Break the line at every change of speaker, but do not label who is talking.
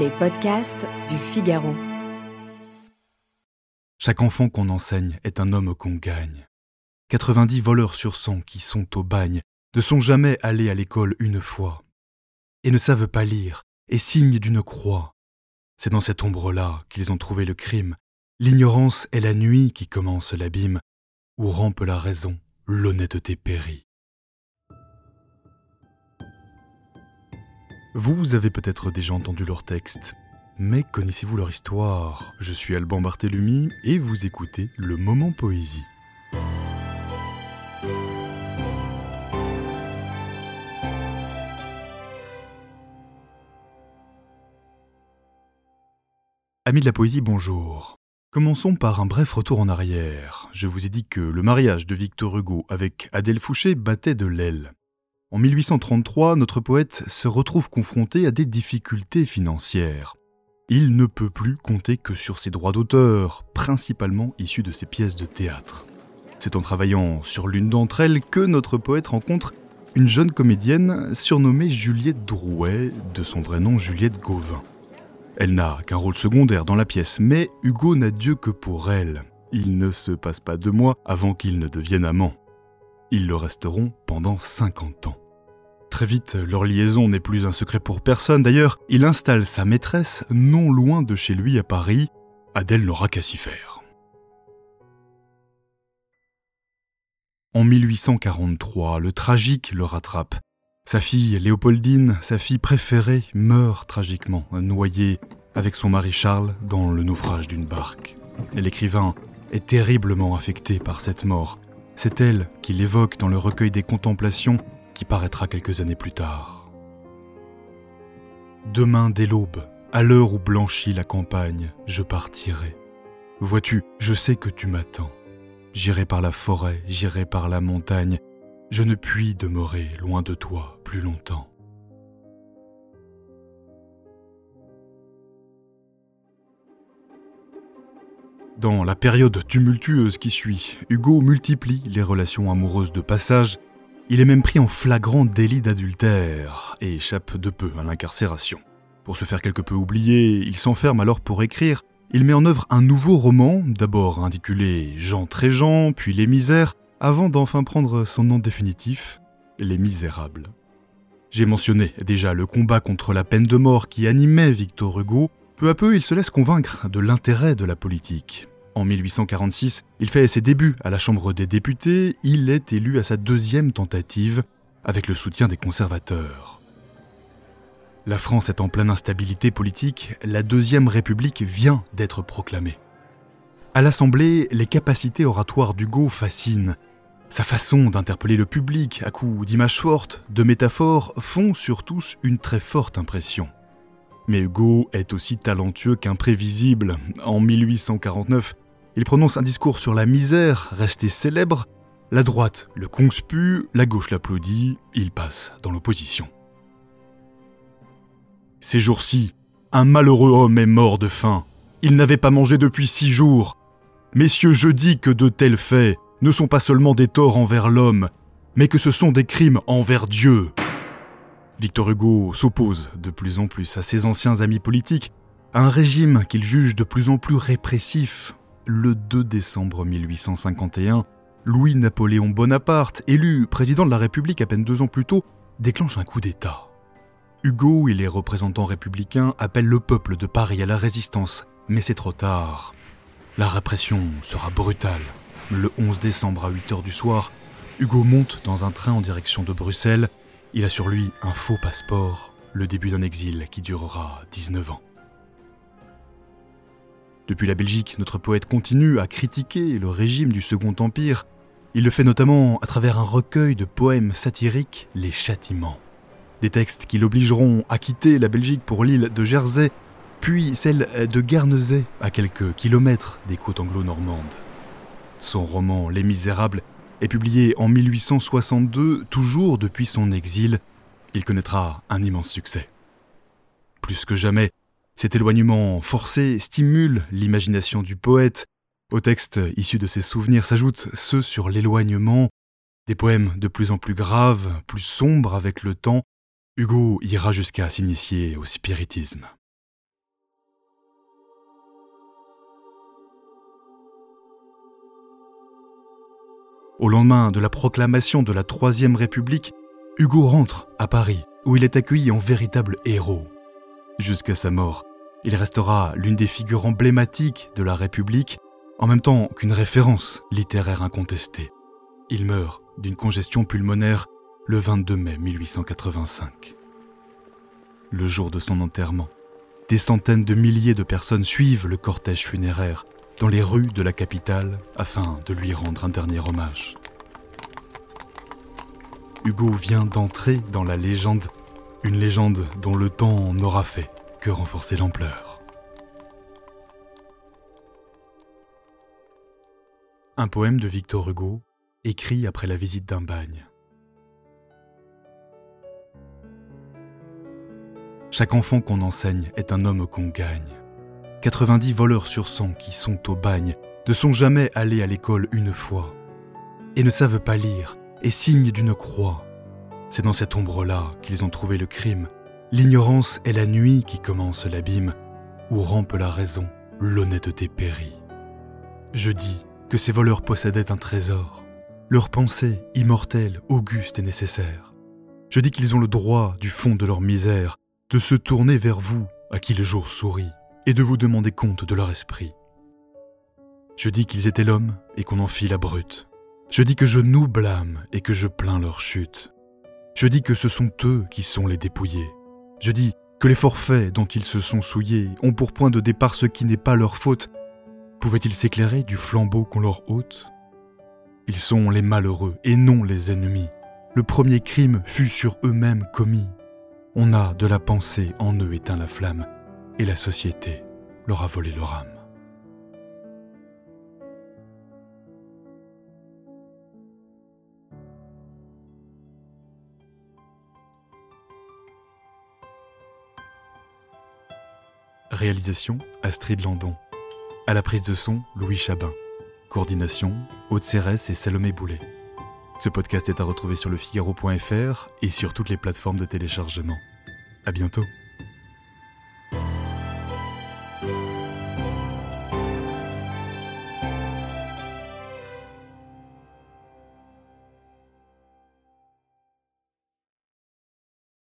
Les podcasts du Figaro.
Chaque enfant qu'on enseigne est un homme qu'on gagne. 90 voleurs sur 100 qui sont au bagne ne sont jamais allés à l'école une fois et ne savent pas lire et signent d'une croix. C'est dans cette ombre-là qu'ils ont trouvé le crime. L'ignorance est la nuit qui commence l'abîme, où rampe la raison, l'honnêteté périt. Vous avez peut-être déjà entendu leur texte, mais connaissez-vous leur histoire? Je suis Alban Barthélemy et vous écoutez le Moment Poésie. Amis de la poésie, bonjour. Commençons par un bref retour en arrière. Je vous ai dit que le mariage de Victor Hugo avec Adèle Fouché battait de l'aile. En 1833, notre poète se retrouve confronté à des difficultés financières. Il ne peut plus compter que sur ses droits d'auteur, principalement issus de ses pièces de théâtre. C'est en travaillant sur l'une d'entre elles que notre poète rencontre une jeune comédienne surnommée Juliette Drouet, de son vrai nom Juliette Gauvin. Elle n'a qu'un rôle secondaire dans la pièce, mais Hugo n'a Dieu que pour elle. Il ne se passe pas deux mois avant qu'ils ne deviennent amants. Ils le resteront pendant 50 ans. Très vite, leur liaison n'est plus un secret pour personne. D'ailleurs, il installe sa maîtresse non loin de chez lui à Paris. Adèle n'aura qu'à s'y faire. En 1843, le tragique le rattrape. Sa fille, Léopoldine, sa fille préférée, meurt tragiquement, noyée avec son mari Charles dans le naufrage d'une barque. L'écrivain est terriblement affecté par cette mort. C'est elle qui l'évoque dans le recueil des contemplations qui paraîtra quelques années plus tard. Demain dès l'aube, à l'heure où blanchit la campagne, je partirai. Vois-tu, je sais que tu m'attends. J'irai par la forêt, j'irai par la montagne, je ne puis demeurer loin de toi plus longtemps. Dans la période tumultueuse qui suit, Hugo multiplie les relations amoureuses de passage il est même pris en flagrant délit d'adultère et échappe de peu à l'incarcération. Pour se faire quelque peu oublier, il s'enferme alors pour écrire. Il met en œuvre un nouveau roman, d'abord intitulé Jean Tréjean, puis Les Misères, avant d'enfin prendre son nom définitif, Les Misérables. J'ai mentionné déjà le combat contre la peine de mort qui animait Victor Hugo. Peu à peu, il se laisse convaincre de l'intérêt de la politique. En 1846, il fait ses débuts à la Chambre des députés, il est élu à sa deuxième tentative avec le soutien des conservateurs. La France est en pleine instabilité politique, la Deuxième République vient d'être proclamée. À l'Assemblée, les capacités oratoires d'Hugo fascinent. Sa façon d'interpeller le public à coups d'images fortes, de métaphores, font sur tous une très forte impression. Mais Hugo est aussi talentueux qu'imprévisible. En 1849, il prononce un discours sur la misère, resté célèbre. La droite le conspue, la gauche l'applaudit, il passe dans l'opposition. Ces jours-ci, un malheureux homme est mort de faim. Il n'avait pas mangé depuis six jours. Messieurs, je dis que de tels faits ne sont pas seulement des torts envers l'homme, mais que ce sont des crimes envers Dieu. Victor Hugo s'oppose de plus en plus à ses anciens amis politiques, à un régime qu'il juge de plus en plus répressif, le 2 décembre 1851, Louis-Napoléon Bonaparte, élu président de la République à peine deux ans plus tôt, déclenche un coup d'État. Hugo et les représentants républicains appellent le peuple de Paris à la résistance, mais c'est trop tard. La répression sera brutale. Le 11 décembre à 8 heures du soir, Hugo monte dans un train en direction de Bruxelles. Il a sur lui un faux passeport, le début d'un exil qui durera 19 ans. Depuis la Belgique, notre poète continue à critiquer le régime du Second Empire. Il le fait notamment à travers un recueil de poèmes satiriques, Les Châtiments. Des textes qui l'obligeront à quitter la Belgique pour l'île de Jersey, puis celle de Guernesey, à quelques kilomètres des côtes anglo-normandes. Son roman Les Misérables est publié en 1862, toujours depuis son exil. Il connaîtra un immense succès. Plus que jamais, cet éloignement forcé stimule l'imagination du poète. Aux textes issus de ses souvenirs s'ajoutent ceux sur l'éloignement, des poèmes de plus en plus graves, plus sombres avec le temps. Hugo ira jusqu'à s'initier au spiritisme. Au lendemain de la proclamation de la Troisième République, Hugo rentre à Paris, où il est accueilli en véritable héros. Jusqu'à sa mort, il restera l'une des figures emblématiques de la République, en même temps qu'une référence littéraire incontestée. Il meurt d'une congestion pulmonaire le 22 mai 1885. Le jour de son enterrement, des centaines de milliers de personnes suivent le cortège funéraire dans les rues de la capitale afin de lui rendre un dernier hommage. Hugo vient d'entrer dans la légende, une légende dont le temps n'aura fait que renforcer l'ampleur. Un poème de Victor Hugo, écrit après la visite d'un bagne. Chaque enfant qu'on enseigne est un homme qu'on gagne. 90 voleurs sur 100 qui sont au bagne ne sont jamais allés à l'école une fois et ne savent pas lire et signent d'une croix. C'est dans cette ombre-là qu'ils ont trouvé le crime. L'ignorance est la nuit qui commence l'abîme, où rampe la raison, l'honnêteté périt. Je dis que ces voleurs possédaient un trésor. Leur pensée, immortelle, auguste et nécessaire. Je dis qu'ils ont le droit, du fond de leur misère, de se tourner vers vous, à qui le jour sourit, et de vous demander compte de leur esprit. Je dis qu'ils étaient l'homme et qu'on en fit la brute. Je dis que je nous blâme et que je plains leur chute. Je dis que ce sont eux qui sont les dépouillés. Je dis que les forfaits dont ils se sont souillés ont pour point de départ ce qui n'est pas leur faute. Pouvaient-ils s'éclairer du flambeau qu'on leur ôte? Ils sont les malheureux et non les ennemis. Le premier crime fut sur eux-mêmes commis. On a de la pensée en eux éteint la flamme, et la société leur a volé leur âme. Réalisation Astrid Landon. À la prise de son, Louis Chabin. Coordination Aude Cérès et Salomé Boulet. Ce podcast est à retrouver sur lefigaro.fr et sur toutes les plateformes de téléchargement. À bientôt.